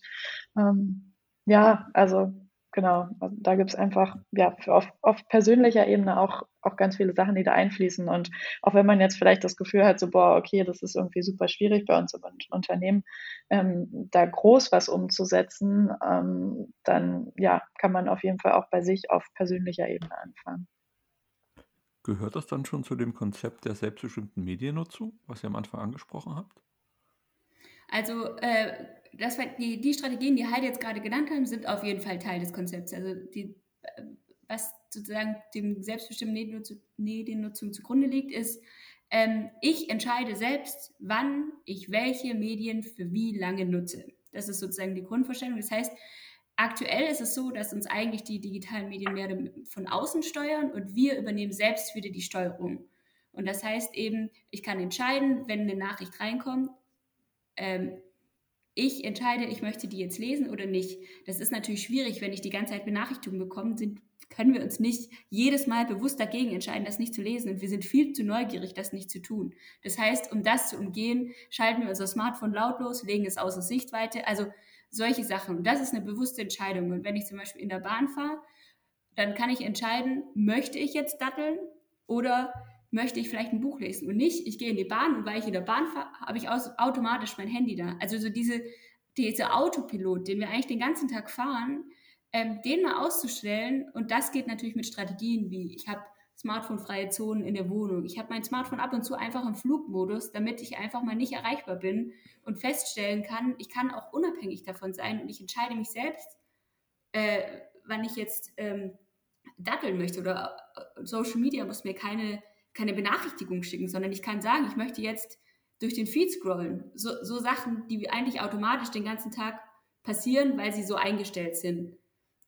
ähm, ja, also genau, also da gibt es einfach ja auf, auf persönlicher Ebene auch, auch ganz viele Sachen, die da einfließen. Und auch wenn man jetzt vielleicht das Gefühl hat, so, boah, okay, das ist irgendwie super schwierig bei uns im Unternehmen, ähm, da groß was umzusetzen, ähm, dann ja, kann man auf jeden Fall auch bei sich auf persönlicher Ebene anfangen. Gehört das dann schon zu dem Konzept der selbstbestimmten Mediennutzung, was ihr am Anfang angesprochen habt? Also äh, das die, die Strategien, die Heide jetzt gerade genannt haben, sind auf jeden Fall Teil des Konzepts. Also die, was sozusagen dem selbstbestimmten Mediennutzung zugrunde liegt, ist, ähm, ich entscheide selbst, wann ich welche Medien für wie lange nutze. Das ist sozusagen die Grundvorstellung. Das heißt, aktuell ist es so, dass uns eigentlich die digitalen Medien mehr von außen steuern und wir übernehmen selbst wieder die Steuerung. Und das heißt eben, ich kann entscheiden, wenn eine Nachricht reinkommt, ähm, ich entscheide, ich möchte die jetzt lesen oder nicht. Das ist natürlich schwierig, wenn ich die ganze Zeit Benachrichtigungen bekomme, sind, können wir uns nicht jedes Mal bewusst dagegen entscheiden, das nicht zu lesen. Und wir sind viel zu neugierig, das nicht zu tun. Das heißt, um das zu umgehen, schalten wir unser Smartphone lautlos, legen es außer Sichtweite. Also solche Sachen. Und das ist eine bewusste Entscheidung. Und wenn ich zum Beispiel in der Bahn fahre, dann kann ich entscheiden, möchte ich jetzt datteln oder möchte ich vielleicht ein Buch lesen und nicht, ich gehe in die Bahn und weil ich in der Bahn fahre, habe ich automatisch mein Handy da. Also so diese, diese Autopilot, den wir eigentlich den ganzen Tag fahren, ähm, den mal auszustellen und das geht natürlich mit Strategien wie, ich habe smartphonefreie Zonen in der Wohnung. Ich habe mein Smartphone ab und zu einfach im Flugmodus, damit ich einfach mal nicht erreichbar bin und feststellen kann, ich kann auch unabhängig davon sein und ich entscheide mich selbst, äh, wann ich jetzt ähm, datteln möchte oder äh, Social Media muss mir keine keine Benachrichtigung schicken, sondern ich kann sagen, ich möchte jetzt durch den Feed scrollen. So, so Sachen, die eigentlich automatisch den ganzen Tag passieren, weil sie so eingestellt sind.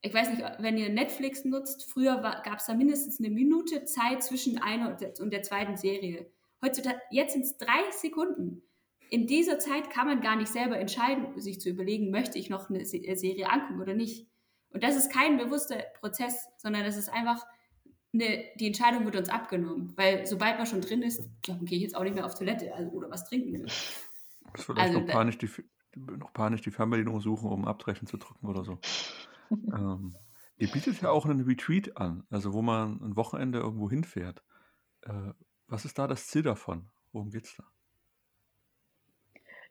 Ich weiß nicht, wenn ihr Netflix nutzt, früher gab es da mindestens eine Minute Zeit zwischen einer und der, und der zweiten Serie. Heutzutage, jetzt sind es drei Sekunden. In dieser Zeit kann man gar nicht selber entscheiden, sich zu überlegen, möchte ich noch eine Serie angucken oder nicht. Und das ist kein bewusster Prozess, sondern das ist einfach eine, die Entscheidung wird uns abgenommen. Weil sobald man schon drin ist, gehe ich jetzt auch nicht mehr auf Toilette also, oder was trinken will. Das vielleicht also, noch, panisch die, noch panisch die Fernbedienung suchen, um Abbrechen zu drücken oder so. ähm, ihr bietet ja auch einen Retreat an, also wo man ein Wochenende irgendwo hinfährt. Äh, was ist da das Ziel davon? Worum geht es da?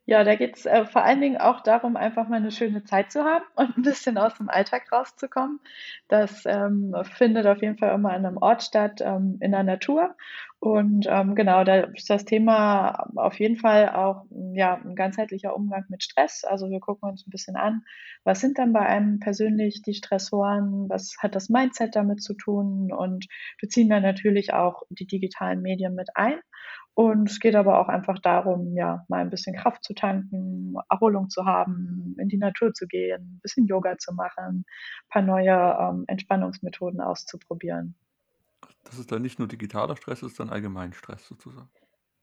Ja, da geht es äh, vor allen Dingen auch darum, einfach mal eine schöne Zeit zu haben und ein bisschen aus dem Alltag rauszukommen. Das ähm, findet auf jeden Fall immer an einem Ort statt, ähm, in der Natur. Und ähm, genau, da ist das Thema auf jeden Fall auch ja, ein ganzheitlicher Umgang mit Stress. Also wir gucken uns ein bisschen an, was sind dann bei einem persönlich die Stressoren, was hat das Mindset damit zu tun und beziehen dann natürlich auch die digitalen Medien mit ein. Und es geht aber auch einfach darum, ja, mal ein bisschen Kraft zu tanken, Erholung zu haben, in die Natur zu gehen, ein bisschen Yoga zu machen, ein paar neue ähm, Entspannungsmethoden auszuprobieren. Das ist dann nicht nur digitaler Stress, das ist dann allgemein Stress sozusagen.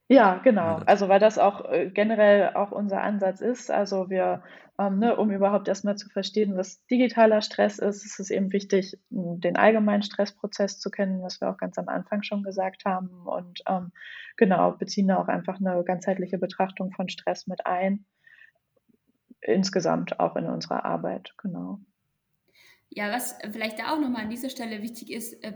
Ja, genau. Also weil das auch äh, generell auch unser Ansatz ist. Also wir, ähm, ne, um überhaupt erstmal zu verstehen, was digitaler Stress ist, ist es eben wichtig, den allgemeinen Stressprozess zu kennen, was wir auch ganz am Anfang schon gesagt haben. Und ähm, genau, beziehen da auch einfach eine ganzheitliche Betrachtung von Stress mit ein. Insgesamt auch in unserer Arbeit, genau. Ja, was vielleicht da auch nochmal an dieser Stelle wichtig ist, äh,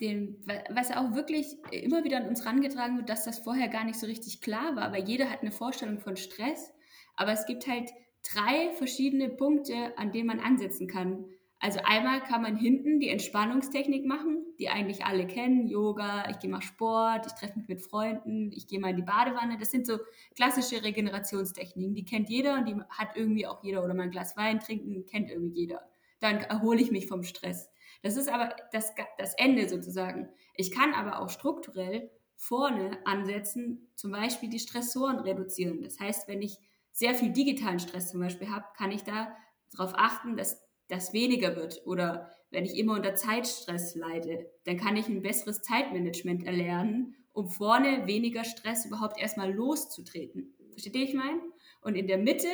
den, was auch wirklich immer wieder an uns herangetragen wird, dass das vorher gar nicht so richtig klar war, weil jeder hat eine Vorstellung von Stress, aber es gibt halt drei verschiedene Punkte, an denen man ansetzen kann. Also einmal kann man hinten die Entspannungstechnik machen, die eigentlich alle kennen, Yoga, ich gehe mal Sport, ich treffe mich mit Freunden, ich gehe mal in die Badewanne. Das sind so klassische Regenerationstechniken, die kennt jeder und die hat irgendwie auch jeder oder mal ein Glas Wein trinken, kennt irgendwie jeder. Dann erhole ich mich vom Stress. Das ist aber das, das Ende sozusagen. Ich kann aber auch strukturell vorne ansetzen, zum Beispiel die Stressoren reduzieren. Das heißt, wenn ich sehr viel digitalen Stress zum Beispiel habe, kann ich da darauf achten, dass das weniger wird. Oder wenn ich immer unter Zeitstress leide, dann kann ich ein besseres Zeitmanagement erlernen, um vorne weniger Stress überhaupt erstmal loszutreten. Versteht ihr, ich meine? Und in der Mitte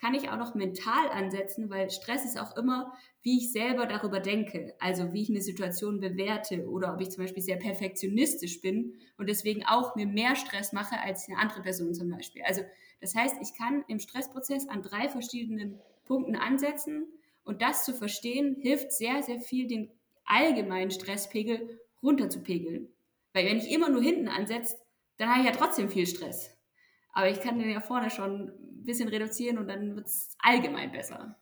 kann ich auch noch mental ansetzen, weil Stress ist auch immer, wie ich selber darüber denke, also wie ich eine Situation bewerte oder ob ich zum Beispiel sehr perfektionistisch bin und deswegen auch mir mehr Stress mache als eine andere Person zum Beispiel. Also das heißt, ich kann im Stressprozess an drei verschiedenen Punkten ansetzen und das zu verstehen hilft sehr, sehr viel, den allgemeinen Stresspegel runterzupegeln. Weil wenn ich immer nur hinten ansetze, dann habe ich ja trotzdem viel Stress. Aber ich kann den ja vorne schon bisschen reduzieren und dann wird es allgemein besser.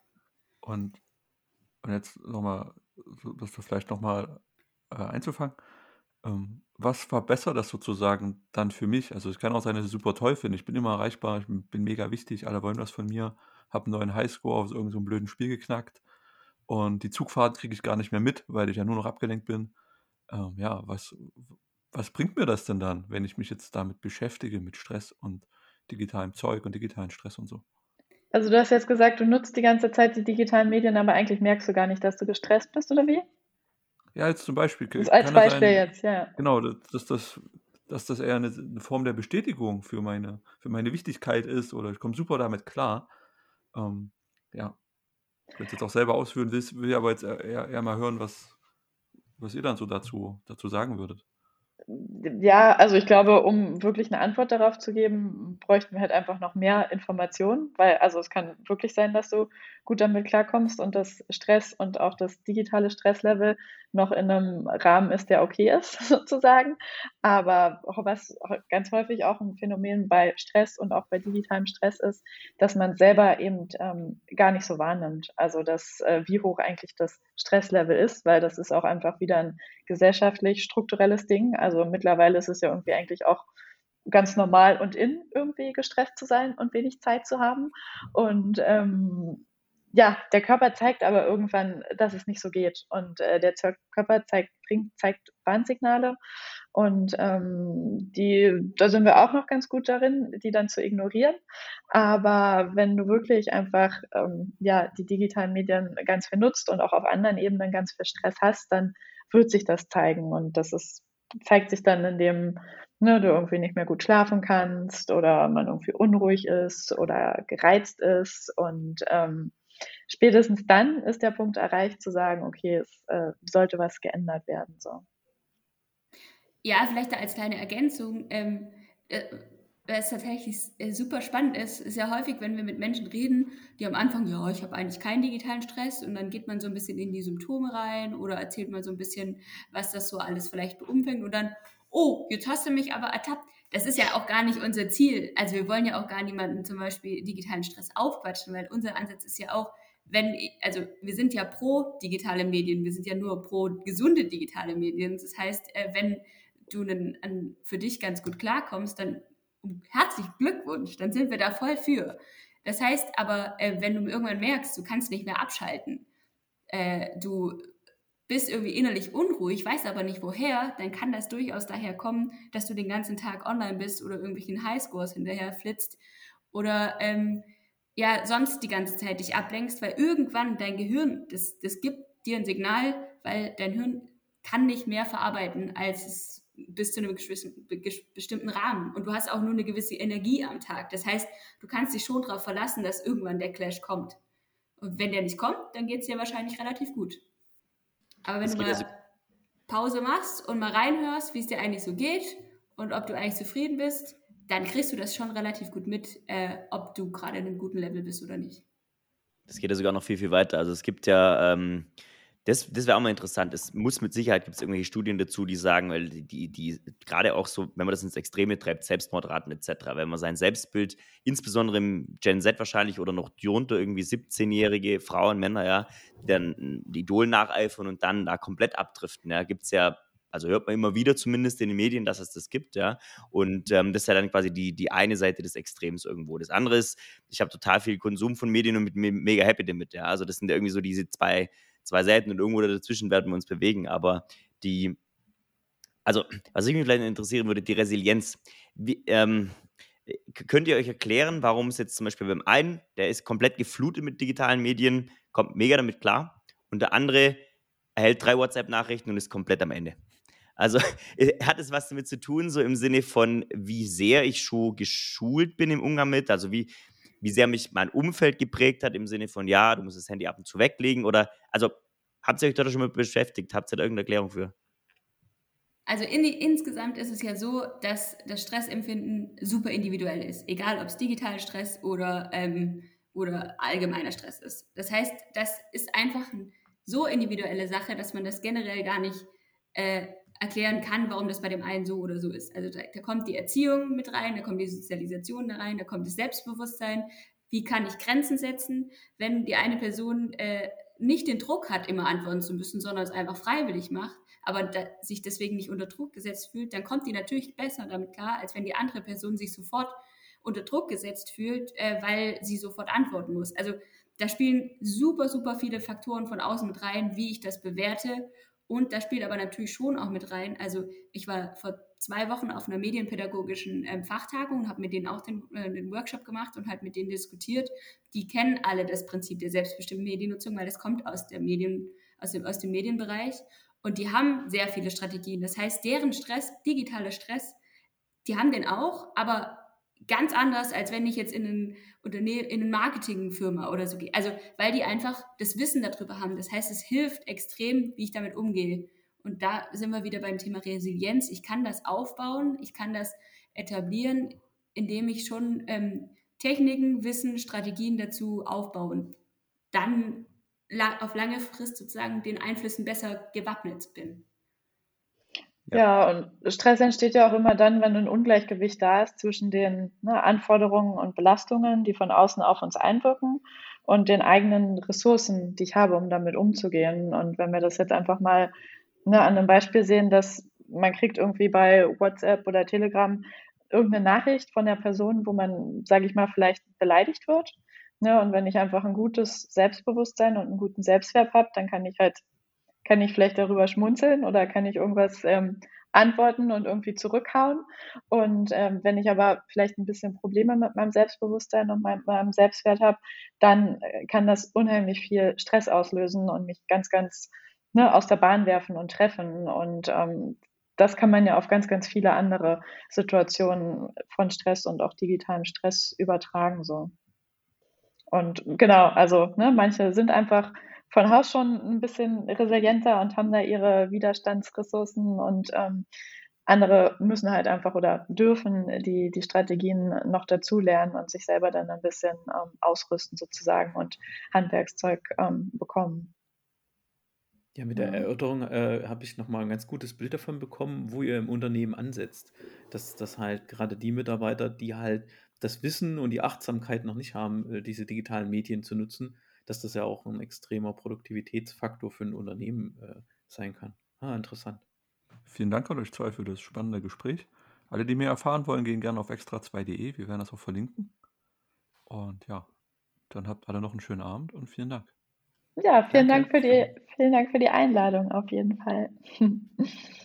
Und, und jetzt nochmal, das vielleicht nochmal äh, einzufangen. Ähm, was verbessert das sozusagen dann für mich? Also es kann auch sein, dass ich super toll finde. Ich bin immer erreichbar, ich bin mega wichtig, alle wollen was von mir, habe einen neuen Highscore auf irgendeinem so blöden Spiel geknackt und die Zugfahrt kriege ich gar nicht mehr mit, weil ich ja nur noch abgelenkt bin. Ähm, ja, was, was bringt mir das denn dann, wenn ich mich jetzt damit beschäftige, mit Stress und digitalem Zeug und digitalen Stress und so. Also du hast jetzt gesagt, du nutzt die ganze Zeit die digitalen Medien, aber eigentlich merkst du gar nicht, dass du gestresst bist, oder wie? Ja, jetzt zum Beispiel. Das als Beispiel sein, jetzt, ja. Genau, dass das, dass das eher eine, eine, Form der Bestätigung für meine, für meine Wichtigkeit ist oder ich komme super damit klar. Ähm, ja, ich will jetzt auch selber ausführen, will, will aber jetzt eher, eher mal hören, was, was ihr dann so dazu, dazu sagen würdet. Ja, also ich glaube, um wirklich eine Antwort darauf zu geben, bräuchten wir halt einfach noch mehr Informationen, weil also es kann wirklich sein, dass du gut damit klarkommst und das Stress und auch das digitale Stresslevel noch in einem Rahmen ist, der okay ist, sozusagen. Aber was ganz häufig auch ein Phänomen bei Stress und auch bei digitalem Stress ist, dass man selber eben ähm, gar nicht so wahrnimmt. Also dass, äh, wie hoch eigentlich das Stresslevel ist, weil das ist auch einfach wieder ein gesellschaftlich strukturelles Ding. Also mittlerweile ist es ja irgendwie eigentlich auch ganz normal und in irgendwie gestresst zu sein und wenig Zeit zu haben. Und ähm, ja, der Körper zeigt aber irgendwann, dass es nicht so geht. Und äh, der Körper zeigt, bringt, zeigt Warnsignale. Und ähm, die, da sind wir auch noch ganz gut darin, die dann zu ignorieren. Aber wenn du wirklich einfach ähm, ja, die digitalen Medien ganz viel nutzt und auch auf anderen Ebenen ganz viel Stress hast, dann wird sich das zeigen. Und das ist, zeigt sich dann, indem ne, du irgendwie nicht mehr gut schlafen kannst oder man irgendwie unruhig ist oder gereizt ist und ähm, spätestens dann ist der Punkt erreicht, zu sagen, okay, es äh, sollte was geändert werden. So. Ja, vielleicht als kleine Ergänzung. Ähm, äh, es tatsächlich äh, super spannend ist, ist ja häufig, wenn wir mit Menschen reden, die am Anfang, ja, ich habe eigentlich keinen digitalen Stress und dann geht man so ein bisschen in die Symptome rein oder erzählt mal so ein bisschen, was das so alles vielleicht beumfängt und dann, oh, jetzt hast du mich aber ertappt. Das ist ja auch gar nicht unser Ziel. Also wir wollen ja auch gar niemanden zum Beispiel digitalen Stress aufquatschen, weil unser Ansatz ist ja auch, wenn, also wir sind ja pro digitale Medien, wir sind ja nur pro gesunde digitale Medien. Das heißt, äh, wenn du für dich ganz gut klarkommst, dann herzlichen Glückwunsch, dann sind wir da voll für. Das heißt aber, äh, wenn du irgendwann merkst, du kannst nicht mehr abschalten, äh, du bist irgendwie innerlich unruhig, weißt aber nicht woher, dann kann das durchaus daher kommen, dass du den ganzen Tag online bist oder irgendwelchen Highscores hinterher flitzt oder ähm, ja, sonst die ganze Zeit dich ablenkst, weil irgendwann dein Gehirn, das, das gibt dir ein Signal, weil dein Hirn kann nicht mehr verarbeiten, als es bis zu einem bestimmten Rahmen. Und du hast auch nur eine gewisse Energie am Tag. Das heißt, du kannst dich schon darauf verlassen, dass irgendwann der Clash kommt. Und wenn der nicht kommt, dann geht es dir wahrscheinlich relativ gut. Aber wenn das du mal also Pause machst und mal reinhörst, wie es dir eigentlich so geht und ob du eigentlich zufrieden bist, dann kriegst du das schon relativ gut mit, äh, ob du gerade in einem guten Level bist oder nicht. Das geht ja sogar noch viel, viel weiter. Also es gibt ja ähm, das, das wäre auch mal interessant. Es muss mit Sicherheit, gibt es irgendwelche Studien dazu, die sagen, weil die, die, gerade auch so, wenn man das ins Extreme treibt, Selbstmordraten etc., wenn man sein Selbstbild, insbesondere im Gen Z wahrscheinlich oder noch drunter irgendwie 17-jährige Frauen, Männer, ja, dann Idol nacheifern und dann da komplett abdriften, ja, gibt es ja also hört man immer wieder zumindest in den Medien, dass es das gibt, ja. Und ähm, das ist ja dann quasi die, die eine Seite des Extrems irgendwo. Das andere ist, ich habe total viel Konsum von Medien und bin mega happy damit, ja. Also das sind ja irgendwie so diese zwei, zwei Seiten und irgendwo dazwischen werden wir uns bewegen. Aber die, also was ich mich vielleicht interessieren würde, die Resilienz. Wie, ähm, könnt ihr euch erklären, warum es jetzt zum Beispiel beim einen, der ist komplett geflutet mit digitalen Medien, kommt mega damit klar, und der andere erhält drei WhatsApp-Nachrichten und ist komplett am Ende. Also hat es was damit zu tun, so im Sinne von, wie sehr ich schon geschult bin im Umgang mit, also wie, wie sehr mich mein Umfeld geprägt hat, im Sinne von, ja, du musst das Handy ab und zu weglegen oder, also, habt ihr euch da schon mal beschäftigt? Habt ihr da irgendeine Erklärung für? Also in, insgesamt ist es ja so, dass das Stressempfinden super individuell ist, egal ob es digitaler Stress oder, ähm, oder allgemeiner Stress ist. Das heißt, das ist einfach eine so individuelle Sache, dass man das generell gar nicht äh, erklären kann, warum das bei dem einen so oder so ist. Also da, da, kommt die Erziehung mit rein, da kommt die Sozialisation da rein, da kommt das Selbstbewusstsein. Wie kann ich Grenzen setzen, wenn die eine Person äh, nicht den Druck hat, immer antworten zu müssen, sondern es einfach freiwillig macht, aber da, sich deswegen nicht unter Druck gesetzt fühlt, dann kommt die natürlich besser damit klar, als wenn die andere Person sich sofort unter Druck gesetzt fühlt, äh, weil sie sofort antworten muss. Also da spielen super, super viele Faktoren von außen mit rein, wie ich das bewerte und da spielt aber natürlich schon auch mit rein. Also ich war vor zwei Wochen auf einer medienpädagogischen ähm, Fachtagung und habe mit denen auch den, äh, den, Workshop gemacht und halt mit denen diskutiert. Die kennen alle das Prinzip der selbstbestimmten Mediennutzung, weil das kommt aus, der Medien, aus, dem, aus dem Medienbereich. Und die haben sehr viele Strategien. Das heißt, deren Stress, digitaler Stress, die haben den auch, aber ganz anders, als wenn ich jetzt in, ein Unternehmen, in eine Marketingfirma oder so gehe. Also, weil die einfach das Wissen darüber haben. Das heißt, es hilft extrem, wie ich damit umgehe. Und da sind wir wieder beim Thema Resilienz. Ich kann das aufbauen, ich kann das etablieren, indem ich schon ähm, Techniken, Wissen, Strategien dazu aufbaue und dann auf lange Frist sozusagen den Einflüssen besser gewappnet bin. Ja. und Stress entsteht ja auch immer dann, wenn ein Ungleichgewicht da ist zwischen den ne, Anforderungen und Belastungen, die von außen auf uns einwirken und den eigenen Ressourcen, die ich habe, um damit umzugehen. Und wenn wir das jetzt einfach mal ne, an einem Beispiel sehen, dass man kriegt irgendwie bei WhatsApp oder Telegram irgendeine Nachricht von der Person, wo man, sage ich mal, vielleicht beleidigt wird. Ne, und wenn ich einfach ein gutes Selbstbewusstsein und einen guten Selbstwert habe, dann kann ich halt kann ich vielleicht darüber schmunzeln oder kann ich irgendwas ähm, antworten und irgendwie zurückhauen. Und ähm, wenn ich aber vielleicht ein bisschen Probleme mit meinem Selbstbewusstsein und meinem, meinem Selbstwert habe, dann äh, kann das unheimlich viel Stress auslösen und mich ganz, ganz ne, aus der Bahn werfen und treffen. Und ähm, das kann man ja auf ganz, ganz viele andere Situationen von Stress und auch digitalem Stress übertragen. So. und genau, also ne, manche sind einfach von Haus schon ein bisschen resilienter und haben da ihre Widerstandsressourcen und ähm, andere müssen halt einfach oder dürfen die, die Strategien noch dazu lernen und sich selber dann ein bisschen ähm, ausrüsten sozusagen und Handwerkszeug ähm, bekommen. Ja, mit der Erörterung äh, habe ich nochmal ein ganz gutes Bild davon bekommen, wo ihr im Unternehmen ansetzt. Dass, dass halt gerade die Mitarbeiter, die halt das Wissen und die Achtsamkeit noch nicht haben, äh, diese digitalen Medien zu nutzen, dass das ja auch ein extremer Produktivitätsfaktor für ein Unternehmen äh, sein kann. Ah, interessant. Vielen Dank an euch zwei für das spannende Gespräch. Alle, die mehr erfahren wollen, gehen gerne auf extra2.de. Wir werden das auch verlinken. Und ja, dann habt alle noch einen schönen Abend und vielen Dank. Ja, vielen Dank für die, vielen Dank für die Einladung auf jeden Fall.